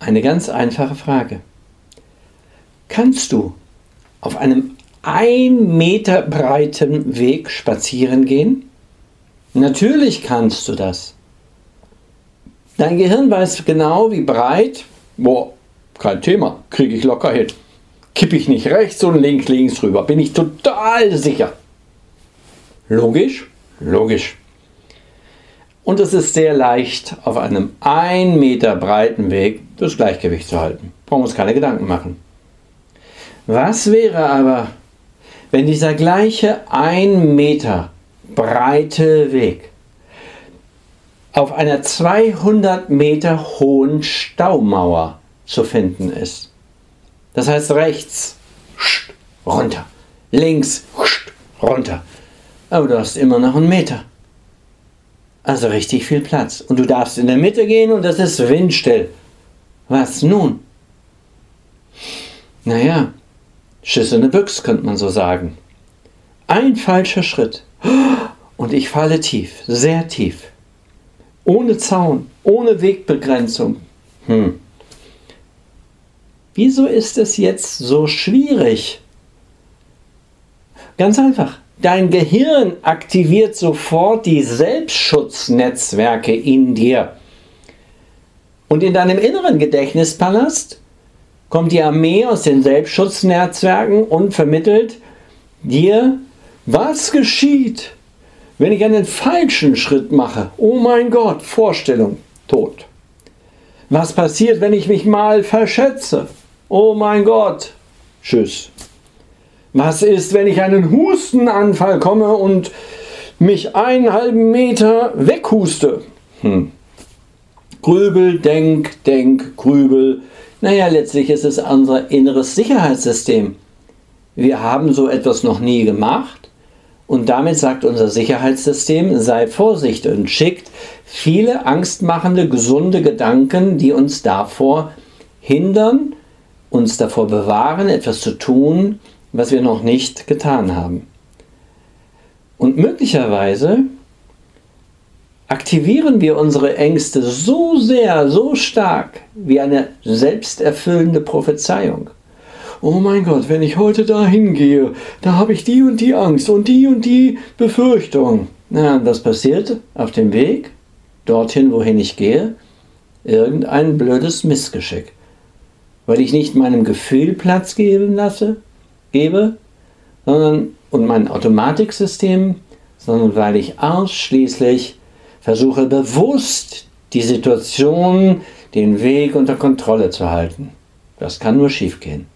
eine ganz einfache Frage. Kannst du auf einem ein Meter breiten Weg spazieren gehen? Natürlich kannst du das. Dein Gehirn weiß genau, wie breit. Boah, kein Thema, kriege ich locker hin. Kippe ich nicht rechts und links, links rüber, bin ich total sicher. Logisch? Logisch. Und es ist sehr leicht, auf einem ein Meter breiten Weg das Gleichgewicht zu halten. Brauchen uns keine Gedanken machen. Was wäre aber, wenn dieser gleiche ein Meter breite Weg auf einer 200 Meter hohen Staumauer zu finden ist? Das heißt rechts runter, links runter. Aber du hast immer noch einen Meter. Also richtig viel Platz. Und du darfst in der Mitte gehen und das ist windstill. Was nun? Naja, Schiss in der Büchs könnte man so sagen. Ein falscher Schritt und ich falle tief, sehr tief. Ohne Zaun, ohne Wegbegrenzung. Hm. Wieso ist es jetzt so schwierig? Ganz einfach. Dein Gehirn aktiviert sofort die Selbstschutznetzwerke in dir. Und in deinem inneren Gedächtnispalast kommt die Armee aus den Selbstschutznetzwerken und vermittelt dir, was geschieht, wenn ich einen falschen Schritt mache. Oh mein Gott, Vorstellung, tot. Was passiert, wenn ich mich mal verschätze? Oh mein Gott, tschüss. Was ist, wenn ich einen Hustenanfall komme und mich einen halben Meter weghuste? Hm. Grübel, denk, denk, grübel. Naja, letztlich ist es unser inneres Sicherheitssystem. Wir haben so etwas noch nie gemacht und damit sagt unser Sicherheitssystem, sei vorsichtig und schickt viele angstmachende, gesunde Gedanken, die uns davor hindern, uns davor bewahren, etwas zu tun, was wir noch nicht getan haben. Und möglicherweise aktivieren wir unsere Ängste so sehr, so stark wie eine selbsterfüllende Prophezeiung. Oh mein Gott, wenn ich heute da hingehe, da habe ich die und die Angst und die und die Befürchtung. Na, was passiert auf dem Weg dorthin, wohin ich gehe? Irgendein blödes Missgeschick. Weil ich nicht meinem Gefühl Platz geben lasse, gebe, sondern und mein Automatiksystem, sondern weil ich ausschließlich versuche bewusst die Situation, den Weg unter Kontrolle zu halten. Das kann nur schiefgehen.